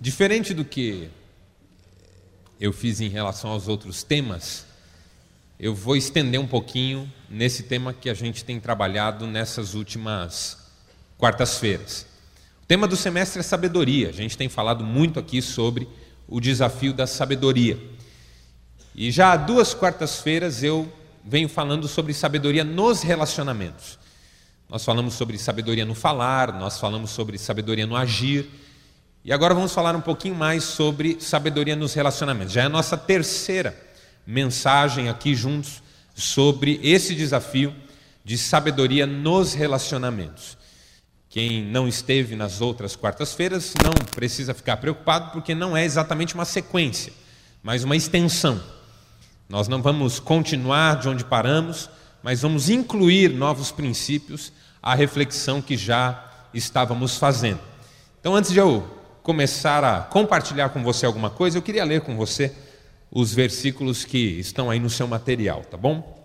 Diferente do que eu fiz em relação aos outros temas, eu vou estender um pouquinho nesse tema que a gente tem trabalhado nessas últimas quartas-feiras. O tema do semestre é sabedoria. A gente tem falado muito aqui sobre o desafio da sabedoria. E já há duas quartas-feiras eu venho falando sobre sabedoria nos relacionamentos. Nós falamos sobre sabedoria no falar, nós falamos sobre sabedoria no agir. E agora vamos falar um pouquinho mais sobre sabedoria nos relacionamentos. Já é a nossa terceira mensagem aqui juntos sobre esse desafio de sabedoria nos relacionamentos. Quem não esteve nas outras quartas-feiras não precisa ficar preocupado, porque não é exatamente uma sequência, mas uma extensão. Nós não vamos continuar de onde paramos, mas vamos incluir novos princípios à reflexão que já estávamos fazendo. Então, antes de eu começar a compartilhar com você alguma coisa, eu queria ler com você os versículos que estão aí no seu material, tá bom?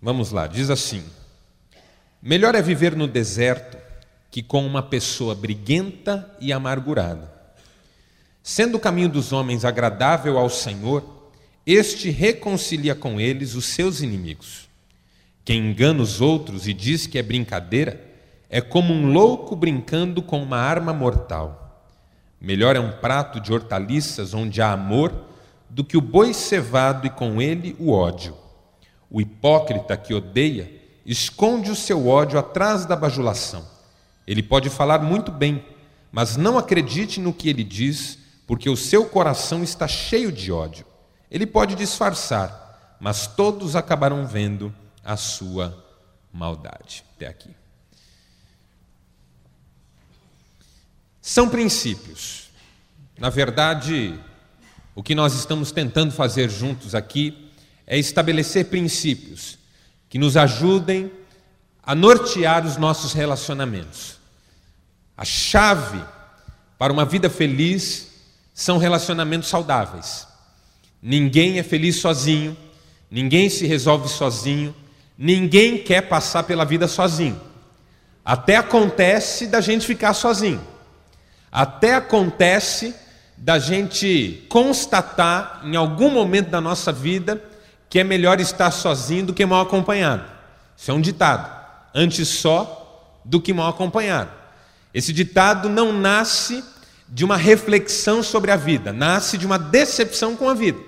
Vamos lá, diz assim: Melhor é viver no deserto que com uma pessoa briguenta e amargurada. Sendo o caminho dos homens agradável ao Senhor, este reconcilia com eles os seus inimigos. Quem engana os outros e diz que é brincadeira é como um louco brincando com uma arma mortal. Melhor é um prato de hortaliças onde há amor do que o boi cevado e com ele o ódio. O hipócrita que odeia esconde o seu ódio atrás da bajulação. Ele pode falar muito bem, mas não acredite no que ele diz, porque o seu coração está cheio de ódio. Ele pode disfarçar, mas todos acabarão vendo a sua maldade. Até aqui. São princípios. Na verdade, o que nós estamos tentando fazer juntos aqui é estabelecer princípios que nos ajudem a nortear os nossos relacionamentos. A chave para uma vida feliz são relacionamentos saudáveis. Ninguém é feliz sozinho, ninguém se resolve sozinho, ninguém quer passar pela vida sozinho. Até acontece da gente ficar sozinho. Até acontece da gente constatar em algum momento da nossa vida que é melhor estar sozinho do que mal acompanhado. Isso é um ditado. Antes só do que mal acompanhado. Esse ditado não nasce de uma reflexão sobre a vida, nasce de uma decepção com a vida.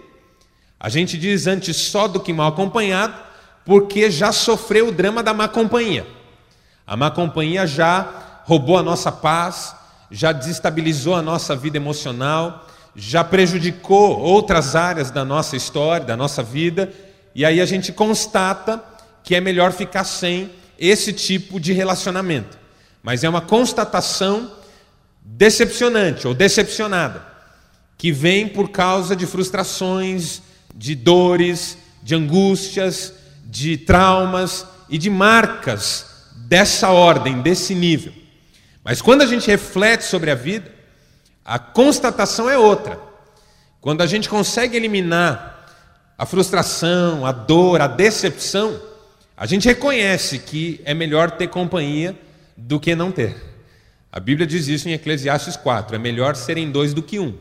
A gente diz antes só do que mal acompanhado, porque já sofreu o drama da má companhia. A má companhia já roubou a nossa paz, já desestabilizou a nossa vida emocional, já prejudicou outras áreas da nossa história, da nossa vida, e aí a gente constata que é melhor ficar sem esse tipo de relacionamento. Mas é uma constatação decepcionante ou decepcionada, que vem por causa de frustrações, de dores, de angústias, de traumas e de marcas dessa ordem, desse nível. Mas quando a gente reflete sobre a vida, a constatação é outra. Quando a gente consegue eliminar a frustração, a dor, a decepção, a gente reconhece que é melhor ter companhia do que não ter. A Bíblia diz isso em Eclesiastes 4: é melhor serem dois do que um.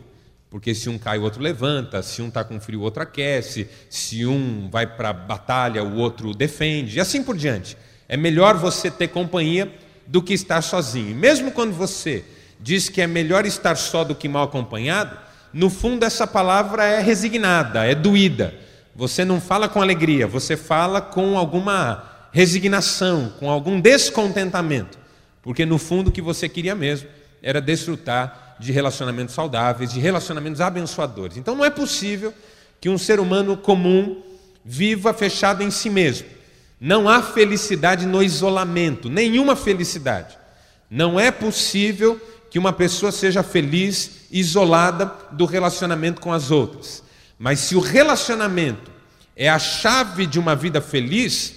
Porque se um cai, o outro levanta, se um está com frio, o outro aquece, se um vai para a batalha, o outro defende, e assim por diante. É melhor você ter companhia do que estar sozinho. E mesmo quando você diz que é melhor estar só do que mal acompanhado, no fundo essa palavra é resignada, é doída. Você não fala com alegria, você fala com alguma resignação, com algum descontentamento, porque no fundo o que você queria mesmo era desfrutar de relacionamentos saudáveis, de relacionamentos abençoadores. Então não é possível que um ser humano comum viva fechado em si mesmo. Não há felicidade no isolamento, nenhuma felicidade. Não é possível que uma pessoa seja feliz isolada do relacionamento com as outras. Mas se o relacionamento é a chave de uma vida feliz,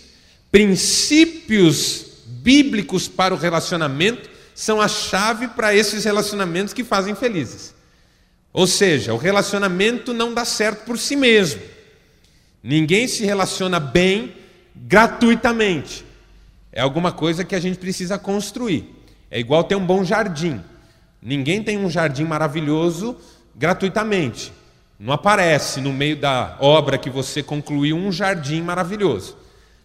princípios bíblicos para o relacionamento são a chave para esses relacionamentos que fazem felizes. Ou seja, o relacionamento não dá certo por si mesmo. Ninguém se relaciona bem gratuitamente. É alguma coisa que a gente precisa construir. É igual ter um bom jardim. Ninguém tem um jardim maravilhoso gratuitamente. Não aparece no meio da obra que você concluiu um jardim maravilhoso.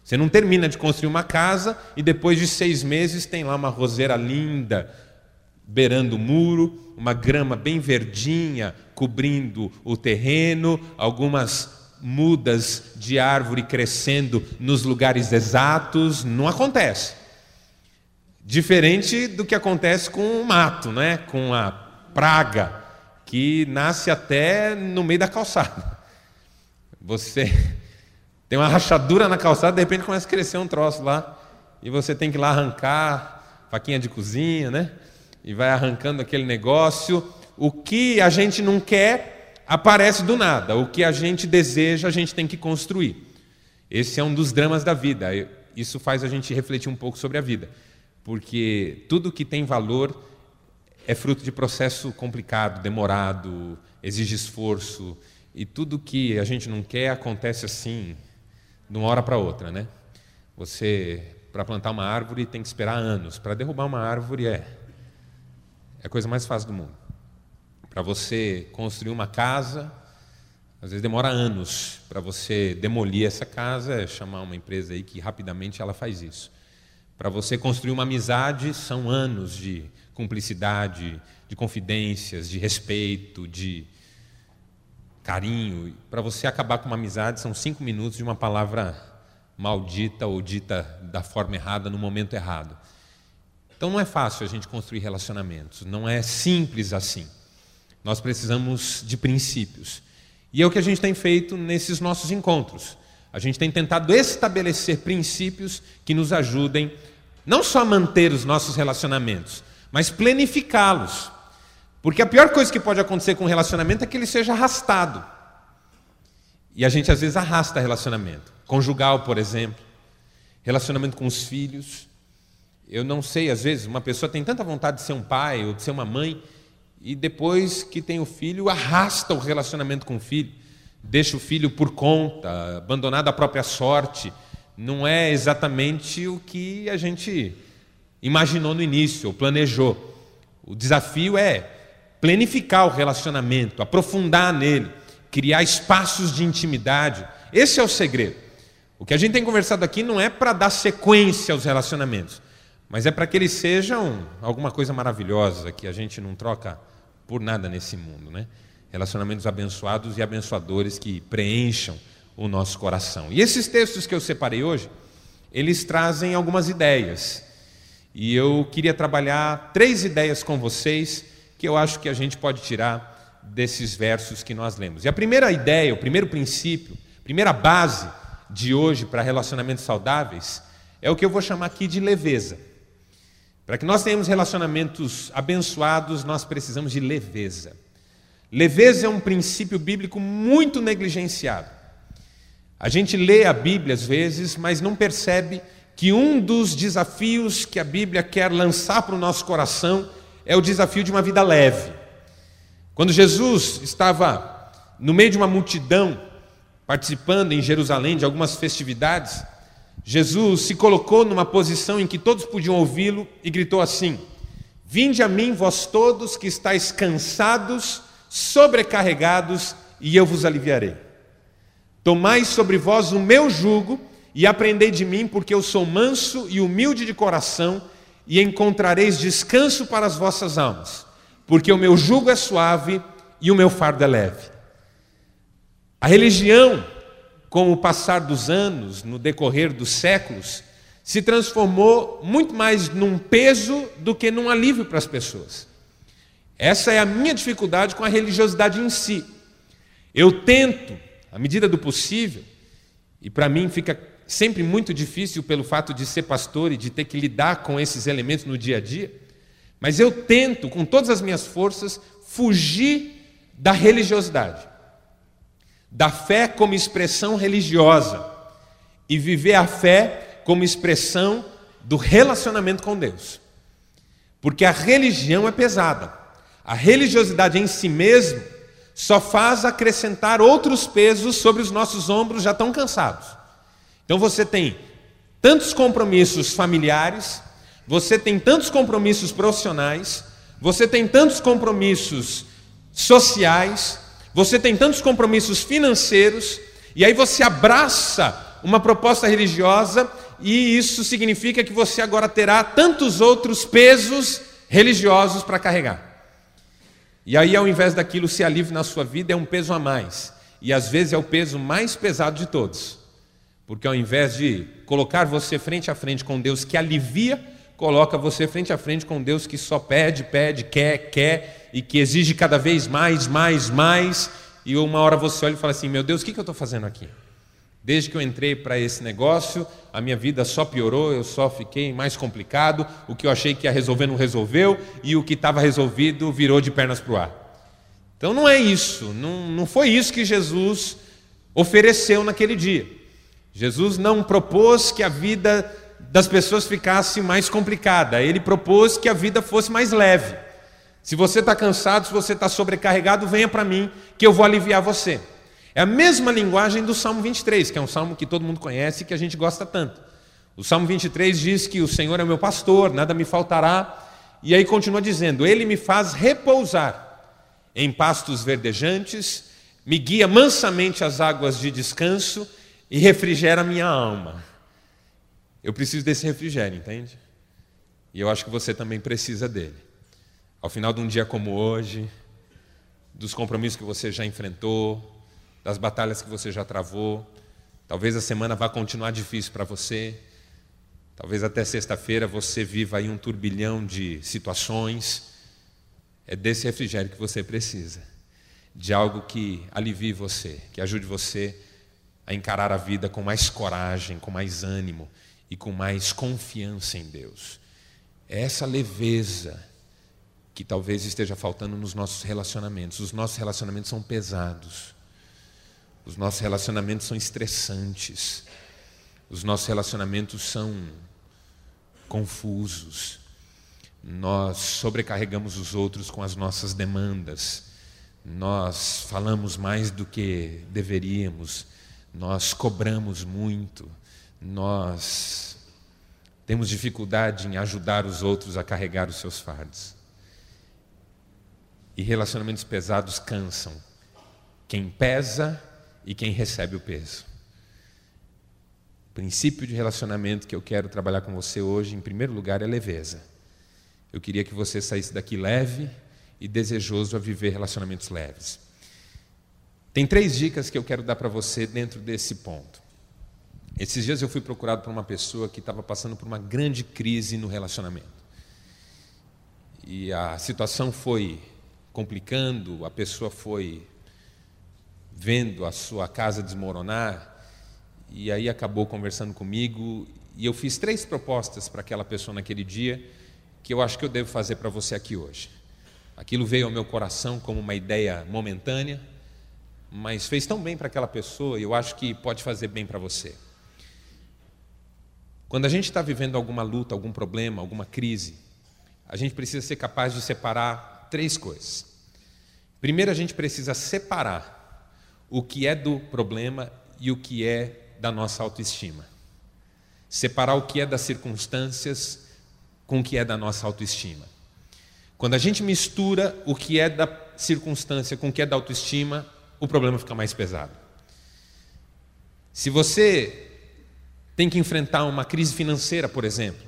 Você não termina de construir uma casa e depois de seis meses tem lá uma roseira linda beirando o muro, uma grama bem verdinha cobrindo o terreno, algumas mudas de árvore crescendo nos lugares exatos. Não acontece. Diferente do que acontece com o mato, né? com a praga, que nasce até no meio da calçada. Você tem uma rachadura na calçada, de repente começa a crescer um troço lá, e você tem que ir lá arrancar, faquinha de cozinha, né? E vai arrancando aquele negócio. O que a gente não quer aparece do nada, o que a gente deseja a gente tem que construir. Esse é um dos dramas da vida. Isso faz a gente refletir um pouco sobre a vida porque tudo que tem valor é fruto de processo complicado, demorado, exige esforço, e tudo que a gente não quer acontece assim, de uma hora para outra, né? Você, para plantar uma árvore, tem que esperar anos. Para derrubar uma árvore é, é a coisa mais fácil do mundo. Para você construir uma casa, às vezes demora anos. Para você demolir essa casa, é chamar uma empresa aí que rapidamente ela faz isso. Para você construir uma amizade, são anos de cumplicidade, de confidências, de respeito, de carinho. Para você acabar com uma amizade, são cinco minutos de uma palavra maldita ou dita da forma errada no momento errado. Então não é fácil a gente construir relacionamentos, não é simples assim. Nós precisamos de princípios. E é o que a gente tem feito nesses nossos encontros. A gente tem tentado estabelecer princípios que nos ajudem não só manter os nossos relacionamentos, mas planificá-los. Porque a pior coisa que pode acontecer com um relacionamento é que ele seja arrastado. E a gente às vezes arrasta relacionamento. Conjugal, por exemplo. Relacionamento com os filhos. Eu não sei, às vezes, uma pessoa tem tanta vontade de ser um pai ou de ser uma mãe, e depois que tem o filho, arrasta o relacionamento com o filho, deixa o filho por conta, abandonado à própria sorte não é exatamente o que a gente imaginou no início, ou planejou. O desafio é planificar o relacionamento, aprofundar nele, criar espaços de intimidade. Esse é o segredo. O que a gente tem conversado aqui não é para dar sequência aos relacionamentos, mas é para que eles sejam alguma coisa maravilhosa que a gente não troca por nada nesse mundo, né? Relacionamentos abençoados e abençoadores que preencham o nosso coração. E esses textos que eu separei hoje, eles trazem algumas ideias. E eu queria trabalhar três ideias com vocês que eu acho que a gente pode tirar desses versos que nós lemos. E a primeira ideia, o primeiro princípio, a primeira base de hoje para relacionamentos saudáveis é o que eu vou chamar aqui de leveza. Para que nós tenhamos relacionamentos abençoados, nós precisamos de leveza. Leveza é um princípio bíblico muito negligenciado. A gente lê a Bíblia às vezes, mas não percebe que um dos desafios que a Bíblia quer lançar para o nosso coração é o desafio de uma vida leve. Quando Jesus estava no meio de uma multidão, participando em Jerusalém de algumas festividades, Jesus se colocou numa posição em que todos podiam ouvi-lo e gritou assim: Vinde a mim, vós todos que estáis cansados, sobrecarregados, e eu vos aliviarei. Tomai sobre vós o meu jugo e aprendei de mim, porque eu sou manso e humilde de coração, e encontrareis descanso para as vossas almas, porque o meu jugo é suave e o meu fardo é leve. A religião, com o passar dos anos, no decorrer dos séculos, se transformou muito mais num peso do que num alívio para as pessoas. Essa é a minha dificuldade com a religiosidade em si. Eu tento à medida do possível, e para mim fica sempre muito difícil pelo fato de ser pastor e de ter que lidar com esses elementos no dia a dia, mas eu tento, com todas as minhas forças, fugir da religiosidade, da fé como expressão religiosa, e viver a fé como expressão do relacionamento com Deus. Porque a religião é pesada, a religiosidade em si mesmo só faz acrescentar outros pesos sobre os nossos ombros já tão cansados. Então você tem tantos compromissos familiares, você tem tantos compromissos profissionais, você tem tantos compromissos sociais, você tem tantos compromissos financeiros, e aí você abraça uma proposta religiosa, e isso significa que você agora terá tantos outros pesos religiosos para carregar. E aí, ao invés daquilo ser alívio na sua vida, é um peso a mais. E às vezes é o peso mais pesado de todos. Porque ao invés de colocar você frente a frente com Deus que alivia, coloca você frente a frente com Deus que só pede, pede, quer, quer e que exige cada vez mais, mais, mais. E uma hora você olha e fala assim: Meu Deus, o que eu estou fazendo aqui? Desde que eu entrei para esse negócio, a minha vida só piorou, eu só fiquei mais complicado. O que eu achei que ia resolver não resolveu, e o que estava resolvido virou de pernas para o ar. Então não é isso, não, não foi isso que Jesus ofereceu naquele dia. Jesus não propôs que a vida das pessoas ficasse mais complicada, ele propôs que a vida fosse mais leve. Se você está cansado, se você está sobrecarregado, venha para mim, que eu vou aliviar você. É a mesma linguagem do Salmo 23, que é um salmo que todo mundo conhece e que a gente gosta tanto. O Salmo 23 diz que o Senhor é meu pastor, nada me faltará. E aí continua dizendo: Ele me faz repousar em pastos verdejantes, me guia mansamente às águas de descanso e refrigera minha alma. Eu preciso desse refrigério, entende? E eu acho que você também precisa dele. Ao final de um dia como hoje, dos compromissos que você já enfrentou, das batalhas que você já travou. Talvez a semana vá continuar difícil para você. Talvez até sexta-feira você viva aí um turbilhão de situações. É desse refrigério que você precisa. De algo que alivie você, que ajude você a encarar a vida com mais coragem, com mais ânimo e com mais confiança em Deus. É essa leveza que talvez esteja faltando nos nossos relacionamentos. Os nossos relacionamentos são pesados. Os nossos relacionamentos são estressantes. Os nossos relacionamentos são confusos. Nós sobrecarregamos os outros com as nossas demandas. Nós falamos mais do que deveríamos. Nós cobramos muito. Nós temos dificuldade em ajudar os outros a carregar os seus fardos. E relacionamentos pesados cansam. Quem pesa e quem recebe o peso. O princípio de relacionamento que eu quero trabalhar com você hoje, em primeiro lugar, é leveza. Eu queria que você saísse daqui leve e desejoso a viver relacionamentos leves. Tem três dicas que eu quero dar para você dentro desse ponto. Esses dias eu fui procurado por uma pessoa que estava passando por uma grande crise no relacionamento. E a situação foi complicando, a pessoa foi vendo a sua casa desmoronar, e aí acabou conversando comigo, e eu fiz três propostas para aquela pessoa naquele dia, que eu acho que eu devo fazer para você aqui hoje. Aquilo veio ao meu coração como uma ideia momentânea, mas fez tão bem para aquela pessoa, e eu acho que pode fazer bem para você. Quando a gente está vivendo alguma luta, algum problema, alguma crise, a gente precisa ser capaz de separar três coisas. Primeiro, a gente precisa separar o que é do problema e o que é da nossa autoestima. Separar o que é das circunstâncias com o que é da nossa autoestima. Quando a gente mistura o que é da circunstância com o que é da autoestima, o problema fica mais pesado. Se você tem que enfrentar uma crise financeira, por exemplo,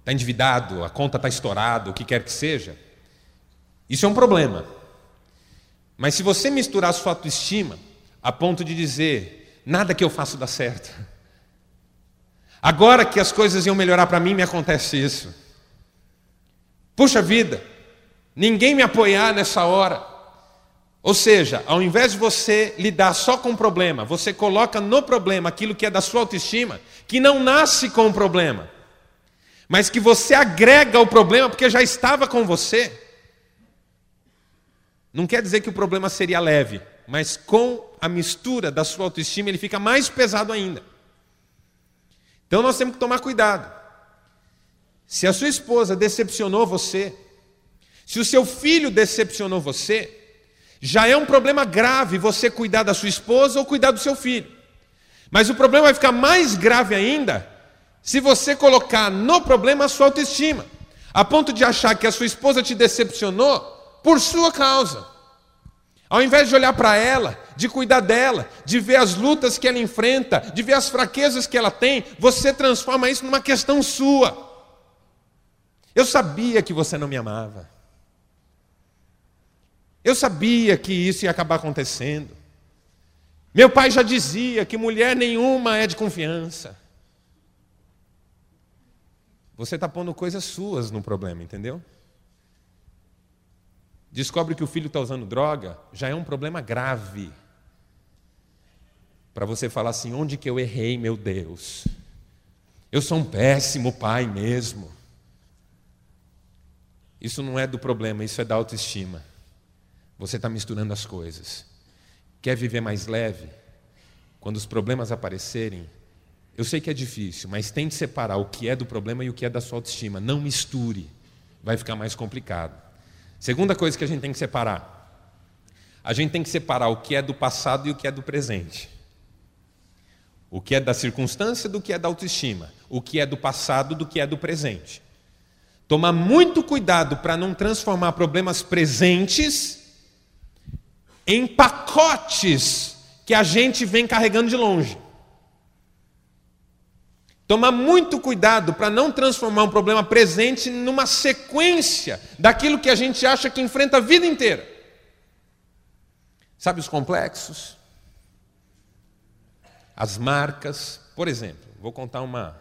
está endividado, a conta está estourada, o que quer que seja, isso é um problema. Mas se você misturar sua autoestima a ponto de dizer, nada que eu faço dá certo. Agora que as coisas iam melhorar para mim, me acontece isso. Puxa vida, ninguém me apoiar nessa hora. Ou seja, ao invés de você lidar só com o problema, você coloca no problema aquilo que é da sua autoestima, que não nasce com o problema, mas que você agrega o problema porque já estava com você. Não quer dizer que o problema seria leve, mas com a mistura da sua autoestima ele fica mais pesado ainda. Então nós temos que tomar cuidado. Se a sua esposa decepcionou você, se o seu filho decepcionou você, já é um problema grave você cuidar da sua esposa ou cuidar do seu filho. Mas o problema vai ficar mais grave ainda se você colocar no problema a sua autoestima. a ponto de achar que a sua esposa te decepcionou por sua causa. Ao invés de olhar para ela, de cuidar dela, de ver as lutas que ela enfrenta, de ver as fraquezas que ela tem, você transforma isso numa questão sua. Eu sabia que você não me amava. Eu sabia que isso ia acabar acontecendo. Meu pai já dizia que mulher nenhuma é de confiança. Você está pondo coisas suas no problema, entendeu? Descobre que o filho está usando droga, já é um problema grave. Para você falar assim: onde que eu errei, meu Deus? Eu sou um péssimo pai mesmo. Isso não é do problema, isso é da autoestima. Você está misturando as coisas. Quer viver mais leve? Quando os problemas aparecerem, eu sei que é difícil, mas tente separar o que é do problema e o que é da sua autoestima. Não misture, vai ficar mais complicado. Segunda coisa que a gente tem que separar: a gente tem que separar o que é do passado e o que é do presente. O que é da circunstância do que é da autoestima. O que é do passado do que é do presente. Tomar muito cuidado para não transformar problemas presentes em pacotes que a gente vem carregando de longe. Tomar muito cuidado para não transformar um problema presente numa sequência daquilo que a gente acha que enfrenta a vida inteira. Sabe os complexos? As marcas. Por exemplo, vou contar uma,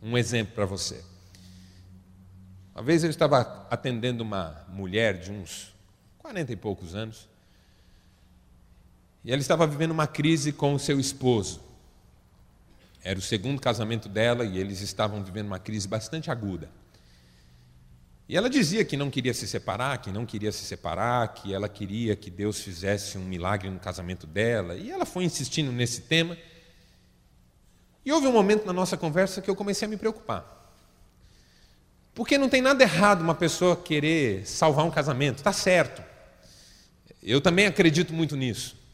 um exemplo para você. Uma vez eu estava atendendo uma mulher de uns 40 e poucos anos, e ela estava vivendo uma crise com o seu esposo. Era o segundo casamento dela e eles estavam vivendo uma crise bastante aguda. E ela dizia que não queria se separar, que não queria se separar, que ela queria que Deus fizesse um milagre no casamento dela. E ela foi insistindo nesse tema. E houve um momento na nossa conversa que eu comecei a me preocupar. Porque não tem nada errado uma pessoa querer salvar um casamento, está certo. Eu também acredito muito nisso.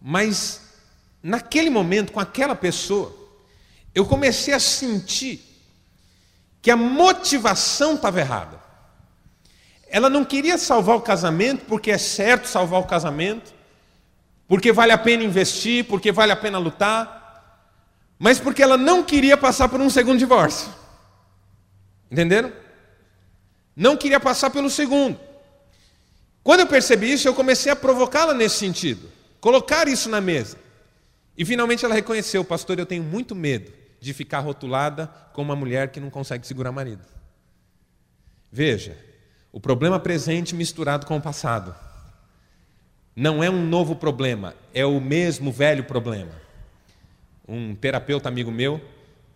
Mas, naquele momento, com aquela pessoa, eu comecei a sentir que a motivação estava errada. Ela não queria salvar o casamento porque é certo salvar o casamento, porque vale a pena investir, porque vale a pena lutar, mas porque ela não queria passar por um segundo divórcio. Entenderam? Não queria passar pelo segundo. Quando eu percebi isso, eu comecei a provocá-la nesse sentido, colocar isso na mesa. E finalmente ela reconheceu, pastor, eu tenho muito medo de ficar rotulada como uma mulher que não consegue segurar marido. Veja, o problema presente misturado com o passado. Não é um novo problema, é o mesmo velho problema. Um terapeuta amigo meu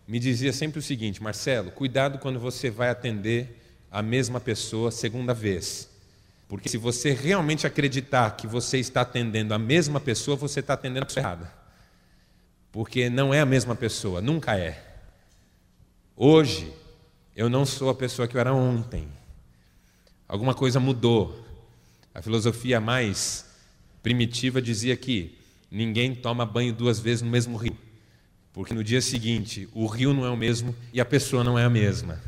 me dizia sempre o seguinte: Marcelo, cuidado quando você vai atender a mesma pessoa segunda vez. Porque se você realmente acreditar que você está atendendo a mesma pessoa, você está atendendo a pessoa errada. Porque não é a mesma pessoa, nunca é. Hoje, eu não sou a pessoa que eu era ontem. Alguma coisa mudou. A filosofia mais primitiva dizia que ninguém toma banho duas vezes no mesmo rio. Porque no dia seguinte, o rio não é o mesmo e a pessoa não é a mesma.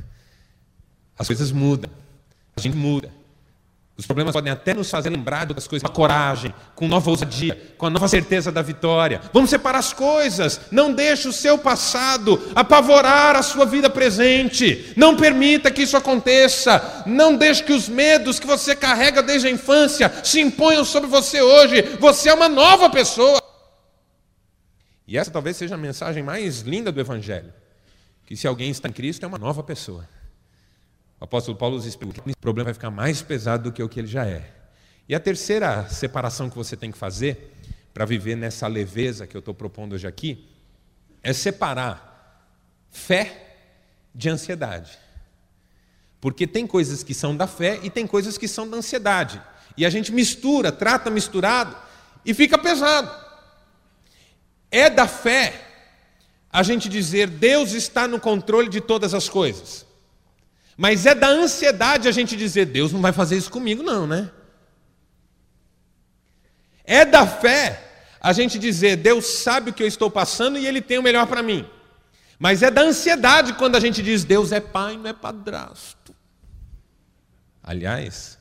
As coisas mudam, a gente muda. Os problemas podem até nos fazer lembrar das coisas com coragem, com nova ousadia, com a nova certeza da vitória. Vamos separar as coisas. Não deixe o seu passado apavorar a sua vida presente. Não permita que isso aconteça. Não deixe que os medos que você carrega desde a infância se imponham sobre você hoje. Você é uma nova pessoa. E essa talvez seja a mensagem mais linda do Evangelho: que se alguém está em Cristo é uma nova pessoa. O apóstolo Paulo nos explica que o problema vai ficar mais pesado do que o que ele já é. E a terceira separação que você tem que fazer para viver nessa leveza que eu estou propondo hoje aqui é separar fé de ansiedade. Porque tem coisas que são da fé e tem coisas que são da ansiedade. E a gente mistura, trata misturado e fica pesado. É da fé a gente dizer Deus está no controle de todas as coisas. Mas é da ansiedade a gente dizer Deus não vai fazer isso comigo, não, né? É da fé a gente dizer Deus sabe o que eu estou passando e Ele tem o melhor para mim. Mas é da ansiedade quando a gente diz Deus é pai, não é padrasto. Aliás,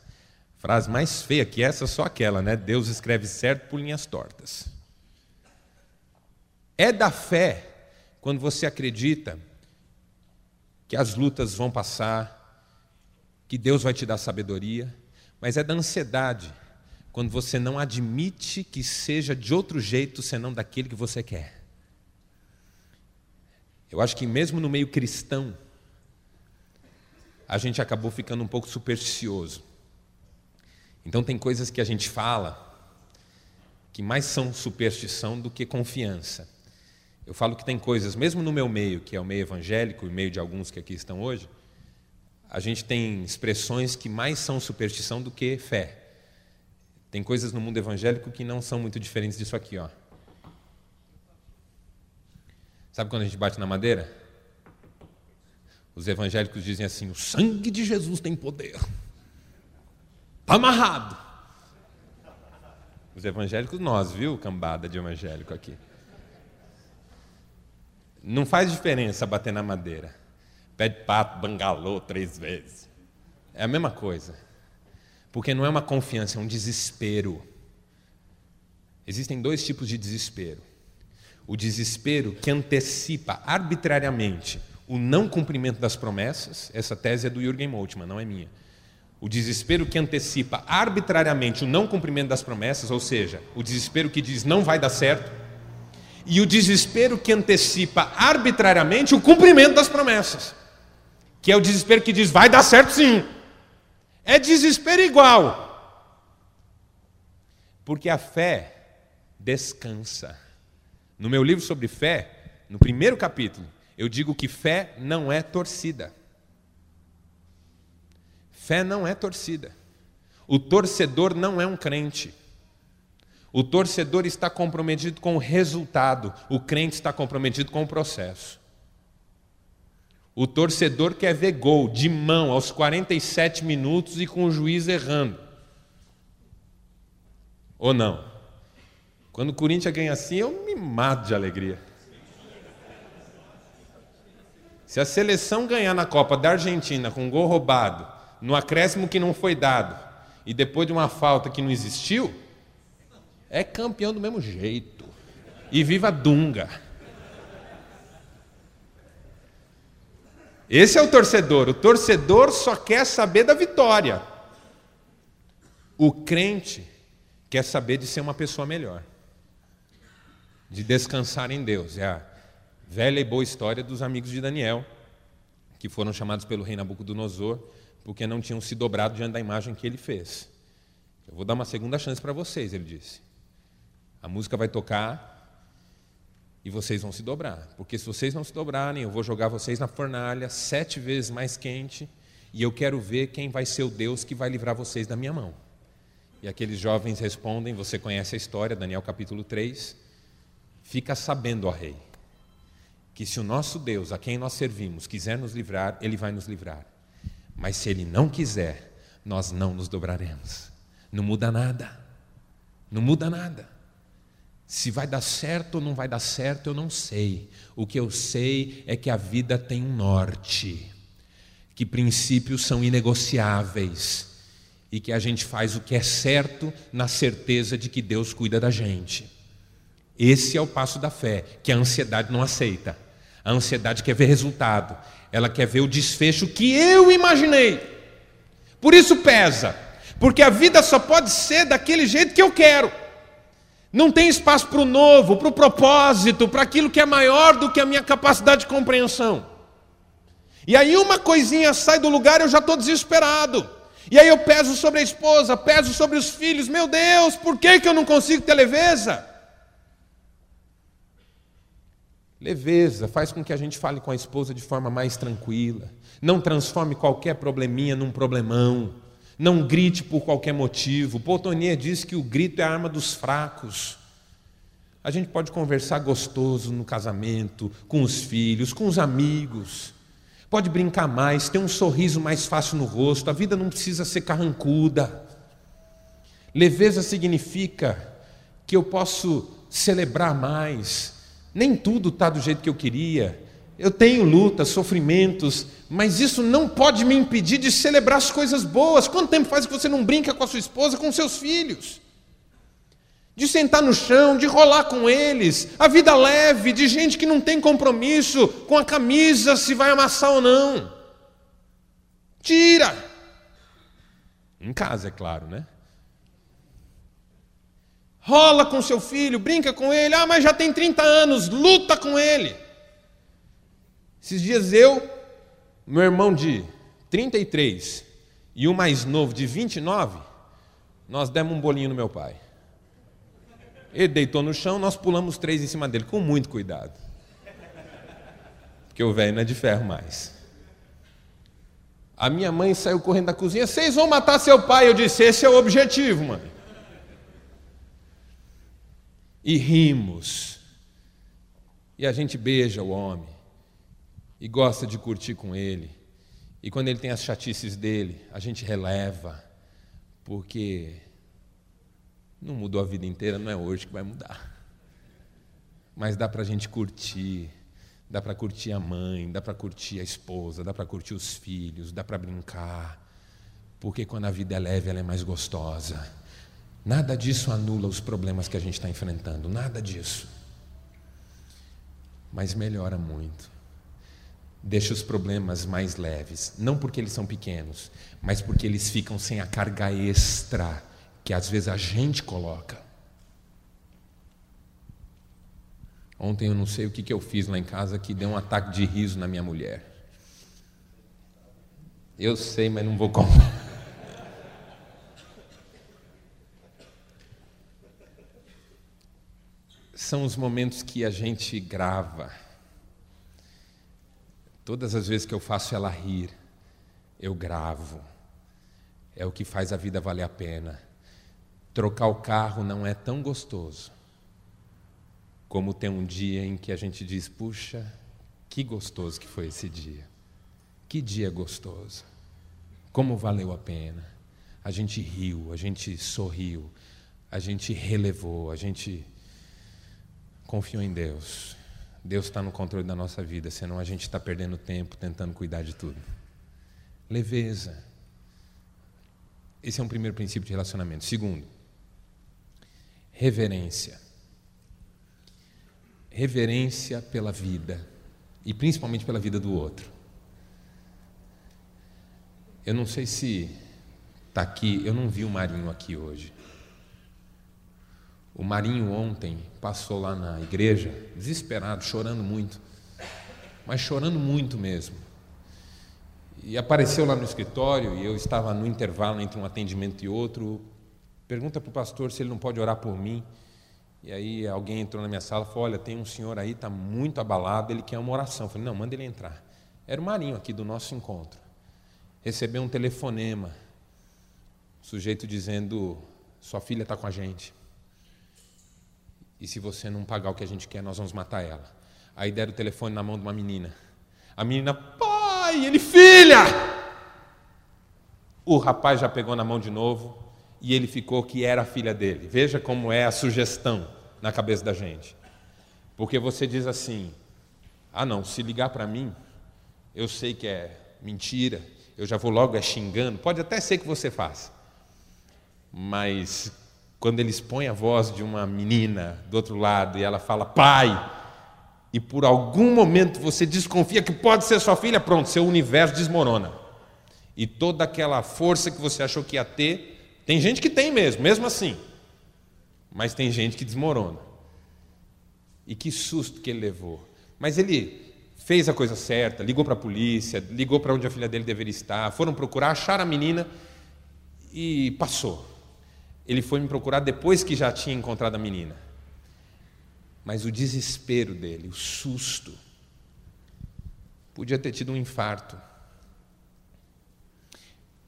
frase mais feia que essa, só aquela, né? Deus escreve certo por linhas tortas. É da fé quando você acredita que as lutas vão passar, que Deus vai te dar sabedoria, mas é da ansiedade quando você não admite que seja de outro jeito senão daquele que você quer. Eu acho que mesmo no meio cristão, a gente acabou ficando um pouco supersticioso. Então tem coisas que a gente fala que mais são superstição do que confiança. Eu falo que tem coisas, mesmo no meu meio, que é o meio evangélico e meio de alguns que aqui estão hoje, a gente tem expressões que mais são superstição do que fé. Tem coisas no mundo evangélico que não são muito diferentes disso aqui, ó. Sabe quando a gente bate na madeira? Os evangélicos dizem assim: o sangue de Jesus tem poder. Está amarrado. Os evangélicos, nós, viu, cambada de evangélico aqui. Não faz diferença bater na madeira. Pede pato, bangalô três vezes. É a mesma coisa. Porque não é uma confiança, é um desespero. Existem dois tipos de desespero. O desespero que antecipa arbitrariamente o não cumprimento das promessas, essa tese é do Jürgen Moltmann, não é minha. O desespero que antecipa arbitrariamente o não cumprimento das promessas, ou seja, o desespero que diz não vai dar certo, e o desespero que antecipa arbitrariamente o cumprimento das promessas, que é o desespero que diz vai dar certo sim. É desespero igual. Porque a fé descansa. No meu livro sobre fé, no primeiro capítulo, eu digo que fé não é torcida. Fé não é torcida. O torcedor não é um crente. O torcedor está comprometido com o resultado, o crente está comprometido com o processo. O torcedor quer ver gol de mão aos 47 minutos e com o juiz errando. Ou não? Quando o Corinthians ganha assim, eu me mato de alegria. Se a seleção ganhar na Copa da Argentina com um gol roubado, no acréscimo que não foi dado, e depois de uma falta que não existiu, é campeão do mesmo jeito. E viva Dunga. Esse é o torcedor. O torcedor só quer saber da vitória. O crente quer saber de ser uma pessoa melhor, de descansar em Deus. É a velha e boa história dos amigos de Daniel, que foram chamados pelo rei Nabucodonosor porque não tinham se dobrado diante da imagem que ele fez. Eu vou dar uma segunda chance para vocês, ele disse. A música vai tocar e vocês vão se dobrar. Porque se vocês não se dobrarem, eu vou jogar vocês na fornalha sete vezes mais quente e eu quero ver quem vai ser o Deus que vai livrar vocês da minha mão. E aqueles jovens respondem: Você conhece a história, Daniel capítulo 3. Fica sabendo, ó rei, que se o nosso Deus, a quem nós servimos, quiser nos livrar, ele vai nos livrar. Mas se ele não quiser, nós não nos dobraremos. Não muda nada. Não muda nada. Se vai dar certo ou não vai dar certo, eu não sei. O que eu sei é que a vida tem um norte, que princípios são inegociáveis e que a gente faz o que é certo na certeza de que Deus cuida da gente. Esse é o passo da fé, que a ansiedade não aceita. A ansiedade quer ver resultado, ela quer ver o desfecho que eu imaginei. Por isso pesa, porque a vida só pode ser daquele jeito que eu quero. Não tem espaço para o novo, para o propósito, para aquilo que é maior do que a minha capacidade de compreensão. E aí uma coisinha sai do lugar, eu já estou desesperado. E aí eu peso sobre a esposa, peso sobre os filhos. Meu Deus, por que, que eu não consigo ter leveza? Leveza faz com que a gente fale com a esposa de forma mais tranquila. Não transforme qualquer probleminha num problemão. Não grite por qualquer motivo. Poltonier diz que o grito é a arma dos fracos. A gente pode conversar gostoso no casamento, com os filhos, com os amigos. Pode brincar mais, ter um sorriso mais fácil no rosto. A vida não precisa ser carrancuda. Leveza significa que eu posso celebrar mais. Nem tudo está do jeito que eu queria. Eu tenho lutas, sofrimentos, mas isso não pode me impedir de celebrar as coisas boas. Quanto tempo faz que você não brinca com a sua esposa, com seus filhos? De sentar no chão, de rolar com eles, a vida leve, de gente que não tem compromisso com a camisa se vai amassar ou não. Tira! Em casa, é claro, né? Rola com seu filho, brinca com ele. Ah, mas já tem 30 anos, luta com ele. Esses dias eu, meu irmão de 33 e o mais novo de 29, nós demos um bolinho no meu pai. Ele deitou no chão, nós pulamos três em cima dele, com muito cuidado. Porque o velho não é de ferro mais. A minha mãe saiu correndo da cozinha, vocês vão matar seu pai. Eu disse, esse é o objetivo, mãe. E rimos. E a gente beija o homem e gosta de curtir com ele. E quando ele tem as chatices dele, a gente releva, porque não mudou a vida inteira, não é hoje que vai mudar. Mas dá para a gente curtir, dá para curtir a mãe, dá para curtir a esposa, dá para curtir os filhos, dá para brincar, porque quando a vida é leve, ela é mais gostosa. Nada disso anula os problemas que a gente está enfrentando, nada disso. Mas melhora muito deixa os problemas mais leves, não porque eles são pequenos, mas porque eles ficam sem a carga extra que às vezes a gente coloca. Ontem eu não sei o que, que eu fiz lá em casa que deu um ataque de riso na minha mulher. Eu sei, mas não vou contar. São os momentos que a gente grava Todas as vezes que eu faço ela rir, eu gravo. É o que faz a vida valer a pena. Trocar o carro não é tão gostoso como ter um dia em que a gente diz: puxa, que gostoso que foi esse dia. Que dia gostoso. Como valeu a pena. A gente riu, a gente sorriu, a gente relevou, a gente confiou em Deus. Deus está no controle da nossa vida, senão a gente está perdendo tempo tentando cuidar de tudo. Leveza. Esse é um primeiro princípio de relacionamento. Segundo, reverência. Reverência pela vida e principalmente pela vida do outro. Eu não sei se está aqui, eu não vi o Marinho aqui hoje. O Marinho ontem passou lá na igreja, desesperado, chorando muito, mas chorando muito mesmo. E apareceu lá no escritório, e eu estava no intervalo entre um atendimento e outro. Pergunta para o pastor se ele não pode orar por mim. E aí alguém entrou na minha sala e falou: Olha, tem um senhor aí, está muito abalado, ele quer uma oração. Eu falei: Não, manda ele entrar. Era o Marinho aqui do nosso encontro. Recebeu um telefonema, sujeito dizendo: Sua filha está com a gente. E se você não pagar o que a gente quer, nós vamos matar ela. Aí deram o telefone na mão de uma menina. A menina, pai, ele, filha! O rapaz já pegou na mão de novo e ele ficou que era a filha dele. Veja como é a sugestão na cabeça da gente. Porque você diz assim: ah, não, se ligar para mim, eu sei que é mentira, eu já vou logo é xingando. Pode até ser que você faça. Mas quando eles põem a voz de uma menina do outro lado e ela fala, pai, e por algum momento você desconfia que pode ser sua filha, pronto, seu universo desmorona. E toda aquela força que você achou que ia ter, tem gente que tem mesmo, mesmo assim. Mas tem gente que desmorona. E que susto que ele levou. Mas ele fez a coisa certa, ligou para a polícia, ligou para onde a filha dele deveria estar, foram procurar, acharam a menina e passou. Ele foi me procurar depois que já tinha encontrado a menina. Mas o desespero dele, o susto, podia ter tido um infarto.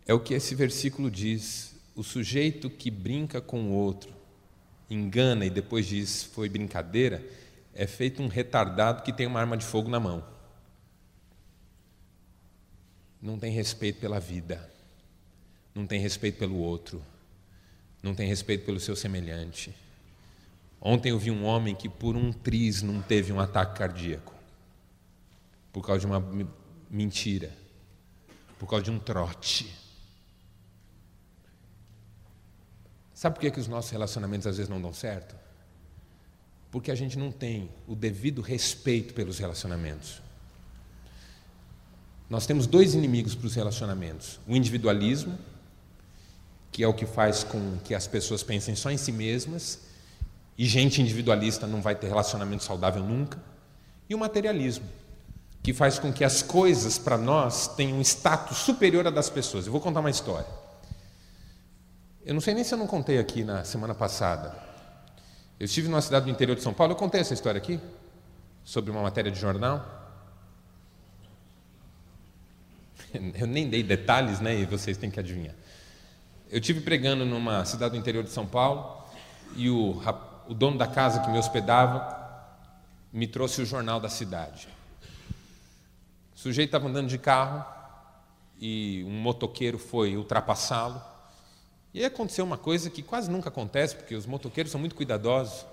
É o que esse versículo diz: o sujeito que brinca com o outro, engana e depois diz foi brincadeira, é feito um retardado que tem uma arma de fogo na mão. Não tem respeito pela vida, não tem respeito pelo outro não tem respeito pelo seu semelhante. Ontem eu vi um homem que por um triz não teve um ataque cardíaco. por causa de uma mentira, por causa de um trote. Sabe por que, que os nossos relacionamentos às vezes não dão certo? Porque a gente não tem o devido respeito pelos relacionamentos. Nós temos dois inimigos para os relacionamentos: o individualismo, que é o que faz com que as pessoas pensem só em si mesmas, e gente individualista não vai ter relacionamento saudável nunca, e o materialismo, que faz com que as coisas para nós tenham um status superior a das pessoas. Eu vou contar uma história. Eu não sei nem se eu não contei aqui na semana passada. Eu estive numa cidade do interior de São Paulo, eu contei essa história aqui, sobre uma matéria de jornal. Eu nem dei detalhes, né? E vocês têm que adivinhar. Eu tive pregando numa cidade do interior de São Paulo e o, o dono da casa que me hospedava me trouxe o jornal da cidade. O sujeito estava andando de carro e um motoqueiro foi ultrapassá-lo. E aí aconteceu uma coisa que quase nunca acontece, porque os motoqueiros são muito cuidadosos.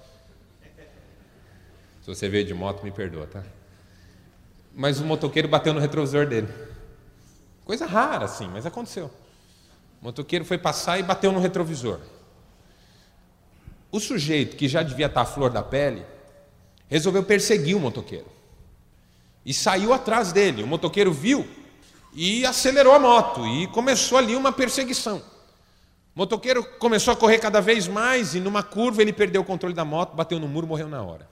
Se você veio de moto, me perdoa, tá? Mas o motoqueiro bateu no retrovisor dele. Coisa rara, assim, mas aconteceu. O motoqueiro foi passar e bateu no retrovisor. O sujeito, que já devia estar à flor da pele, resolveu perseguir o motoqueiro. E saiu atrás dele. O motoqueiro viu e acelerou a moto. E começou ali uma perseguição. O motoqueiro começou a correr cada vez mais e numa curva ele perdeu o controle da moto, bateu no muro, morreu na hora.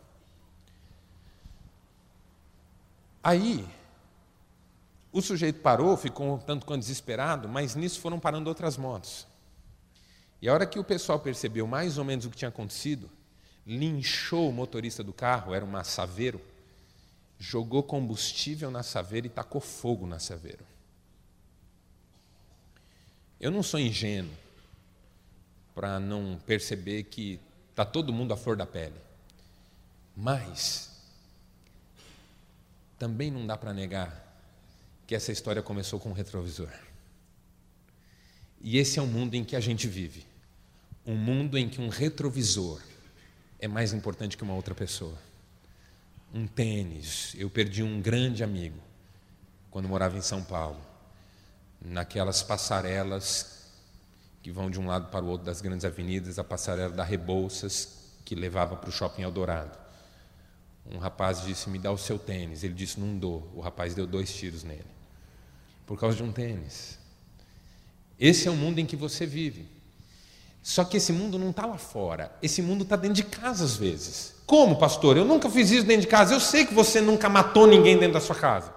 Aí o sujeito parou, ficou um tanto quanto desesperado, mas nisso foram parando outras motos. E a hora que o pessoal percebeu mais ou menos o que tinha acontecido, linchou o motorista do carro, era uma Saveiro, jogou combustível na Saveiro e tacou fogo na Saveiro. Eu não sou ingênuo para não perceber que está todo mundo à flor da pele. Mas também não dá para negar que essa história começou com um retrovisor. E esse é o mundo em que a gente vive. Um mundo em que um retrovisor é mais importante que uma outra pessoa. Um tênis. Eu perdi um grande amigo quando morava em São Paulo, naquelas passarelas que vão de um lado para o outro das grandes avenidas, a passarela da Rebouças, que levava para o shopping Eldorado. Um rapaz disse: Me dá o seu tênis. Ele disse: Não dou. O rapaz deu dois tiros nele por causa de um tênis. Esse é o mundo em que você vive. Só que esse mundo não está lá fora, esse mundo está dentro de casa às vezes. Como, pastor? Eu nunca fiz isso dentro de casa. Eu sei que você nunca matou ninguém dentro da sua casa.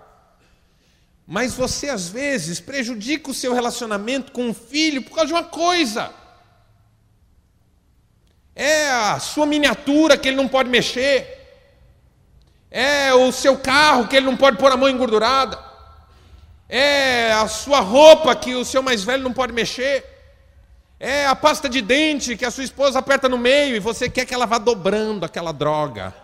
Mas você, às vezes, prejudica o seu relacionamento com um filho por causa de uma coisa. É a sua miniatura que ele não pode mexer. É o seu carro que ele não pode pôr a mão engordurada. É a sua roupa que o seu mais velho não pode mexer. É a pasta de dente que a sua esposa aperta no meio e você quer que ela vá dobrando aquela droga.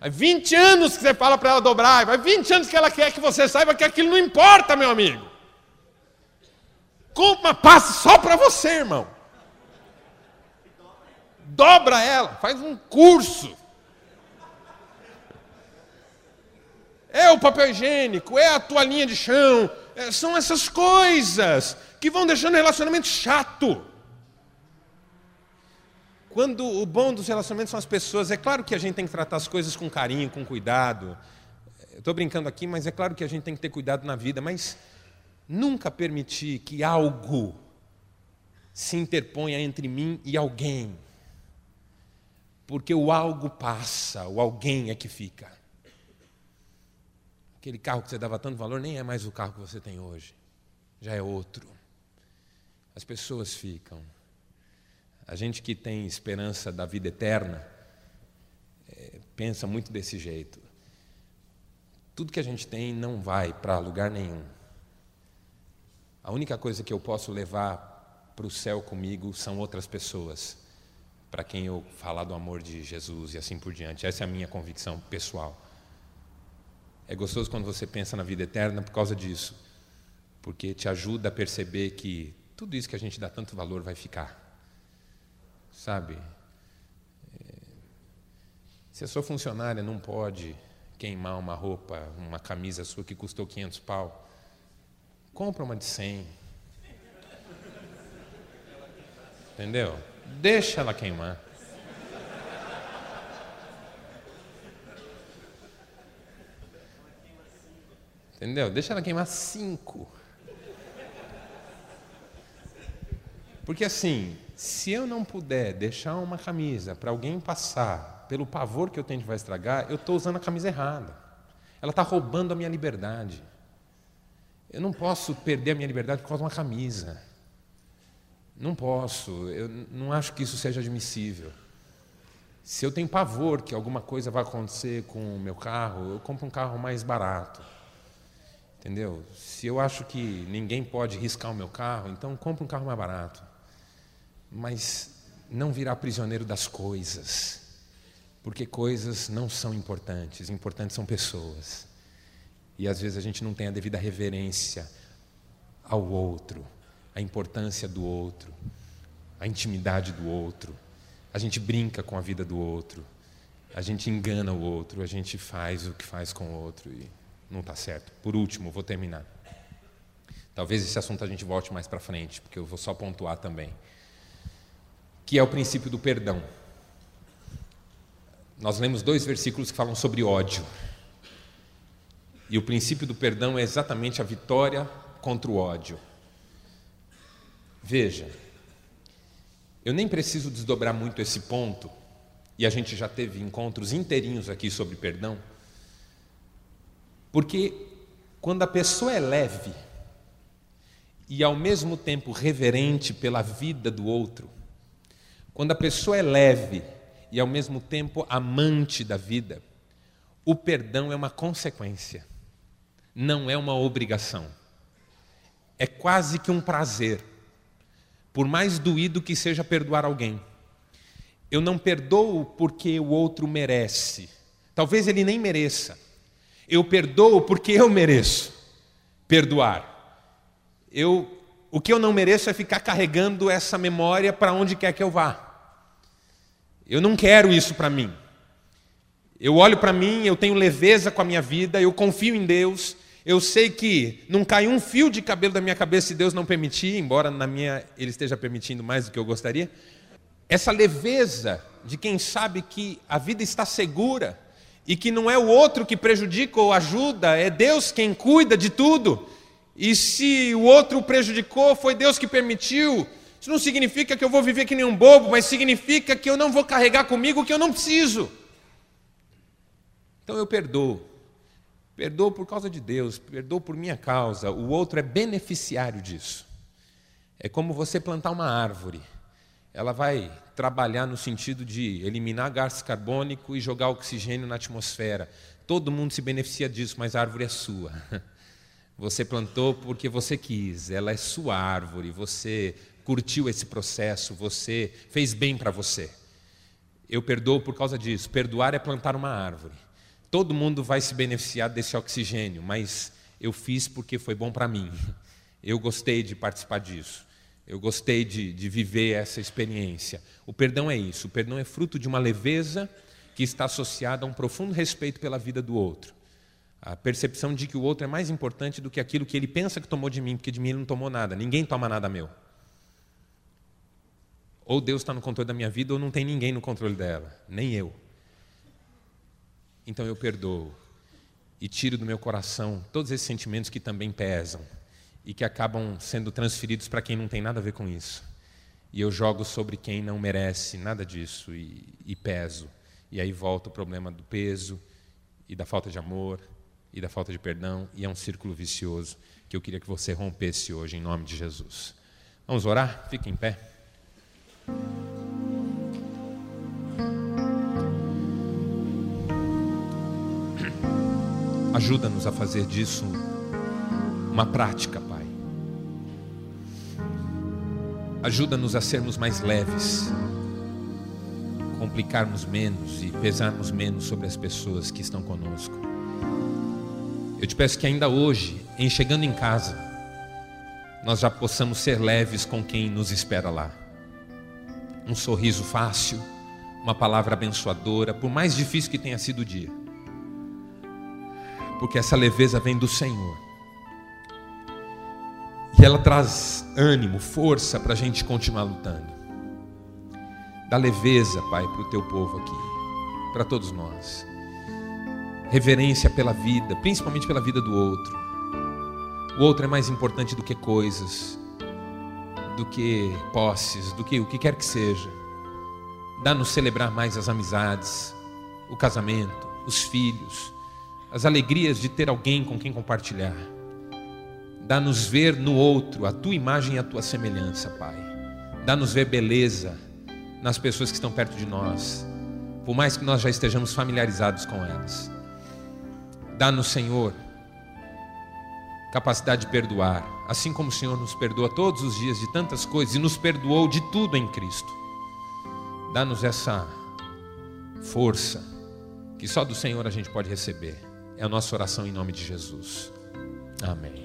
Há 20 anos que você fala para ela dobrar, vai 20 anos que ela quer que você saiba que aquilo não importa, meu amigo. Compra uma pasta só para você, irmão. Dobra ela, faz um curso. É o papel higiênico, é a toalhinha de chão, é, são essas coisas que vão deixando o relacionamento chato. Quando o bom dos relacionamentos são as pessoas, é claro que a gente tem que tratar as coisas com carinho, com cuidado. Estou brincando aqui, mas é claro que a gente tem que ter cuidado na vida, mas nunca permitir que algo se interponha entre mim e alguém. Porque o algo passa, o alguém é que fica. Aquele carro que você dava tanto valor nem é mais o carro que você tem hoje, já é outro. As pessoas ficam. A gente que tem esperança da vida eterna é, pensa muito desse jeito. Tudo que a gente tem não vai para lugar nenhum. A única coisa que eu posso levar para o céu comigo são outras pessoas, para quem eu falar do amor de Jesus e assim por diante. Essa é a minha convicção pessoal. É gostoso quando você pensa na vida eterna por causa disso, porque te ajuda a perceber que tudo isso que a gente dá tanto valor vai ficar. Sabe? É, Se a sua funcionária não pode queimar uma roupa, uma camisa sua que custou 500 pau, compra uma de 100. Entendeu? Deixa ela queimar. Entendeu? Deixa ela queimar cinco. Porque assim, se eu não puder deixar uma camisa para alguém passar pelo pavor que eu tenho de vai estragar, eu estou usando a camisa errada. Ela está roubando a minha liberdade. Eu não posso perder a minha liberdade por causa de uma camisa. Não posso. Eu não acho que isso seja admissível. Se eu tenho pavor que alguma coisa vai acontecer com o meu carro, eu compro um carro mais barato. Entendeu? Se eu acho que ninguém pode riscar o meu carro, então compro um carro mais barato. Mas não virar prisioneiro das coisas. Porque coisas não são importantes, importantes são pessoas. E às vezes a gente não tem a devida reverência ao outro, a importância do outro, a intimidade do outro. A gente brinca com a vida do outro, a gente engana o outro, a gente faz o que faz com o outro. E não está certo. Por último, vou terminar. Talvez esse assunto a gente volte mais para frente, porque eu vou só pontuar também. Que é o princípio do perdão. Nós lemos dois versículos que falam sobre ódio. E o princípio do perdão é exatamente a vitória contra o ódio. Veja, eu nem preciso desdobrar muito esse ponto, e a gente já teve encontros inteirinhos aqui sobre perdão. Porque quando a pessoa é leve e ao mesmo tempo reverente pela vida do outro, quando a pessoa é leve e ao mesmo tempo amante da vida, o perdão é uma consequência, não é uma obrigação. É quase que um prazer, por mais doído que seja perdoar alguém. Eu não perdoo porque o outro merece, talvez ele nem mereça, eu perdoo porque eu mereço perdoar. Eu, o que eu não mereço é ficar carregando essa memória para onde quer que eu vá. Eu não quero isso para mim. Eu olho para mim, eu tenho leveza com a minha vida, eu confio em Deus. Eu sei que não cai um fio de cabelo da minha cabeça se Deus não permitir, embora na minha Ele esteja permitindo mais do que eu gostaria. Essa leveza de quem sabe que a vida está segura, e que não é o outro que prejudica ou ajuda, é Deus quem cuida de tudo. E se o outro prejudicou, foi Deus que permitiu. Isso não significa que eu vou viver que nem um bobo, mas significa que eu não vou carregar comigo o que eu não preciso. Então eu perdoo. Perdoo por causa de Deus, perdoo por minha causa. O outro é beneficiário disso. É como você plantar uma árvore. Ela vai trabalhar no sentido de eliminar gás carbônico e jogar oxigênio na atmosfera. Todo mundo se beneficia disso, mas a árvore é sua. Você plantou porque você quis, ela é sua árvore, você curtiu esse processo, você fez bem para você. Eu perdoo por causa disso. Perdoar é plantar uma árvore. Todo mundo vai se beneficiar desse oxigênio, mas eu fiz porque foi bom para mim. Eu gostei de participar disso. Eu gostei de, de viver essa experiência. O perdão é isso. O perdão é fruto de uma leveza que está associada a um profundo respeito pela vida do outro. A percepção de que o outro é mais importante do que aquilo que ele pensa que tomou de mim, porque de mim ele não tomou nada. Ninguém toma nada meu. Ou Deus está no controle da minha vida, ou não tem ninguém no controle dela, nem eu. Então eu perdoo e tiro do meu coração todos esses sentimentos que também pesam e que acabam sendo transferidos para quem não tem nada a ver com isso. E eu jogo sobre quem não merece nada disso e, e peso. E aí volta o problema do peso e da falta de amor e da falta de perdão, e é um círculo vicioso que eu queria que você rompesse hoje, em nome de Jesus. Vamos orar? Fique em pé. Ajuda-nos a fazer disso uma prática, Pai. Ajuda-nos a sermos mais leves, complicarmos menos e pesarmos menos sobre as pessoas que estão conosco. Eu te peço que ainda hoje, em chegando em casa, nós já possamos ser leves com quem nos espera lá. Um sorriso fácil, uma palavra abençoadora, por mais difícil que tenha sido o dia. Porque essa leveza vem do Senhor. E ela traz ânimo, força para a gente continuar lutando. Dá leveza, Pai, para o teu povo aqui, para todos nós. Reverência pela vida, principalmente pela vida do outro. O outro é mais importante do que coisas, do que posses, do que o que quer que seja. Dá-nos celebrar mais as amizades, o casamento, os filhos, as alegrias de ter alguém com quem compartilhar. Dá-nos ver no outro a tua imagem e a tua semelhança, Pai. Dá-nos ver beleza nas pessoas que estão perto de nós, por mais que nós já estejamos familiarizados com elas. Dá-nos, Senhor, capacidade de perdoar, assim como o Senhor nos perdoa todos os dias de tantas coisas e nos perdoou de tudo em Cristo. Dá-nos essa força que só do Senhor a gente pode receber. É a nossa oração em nome de Jesus. Amém.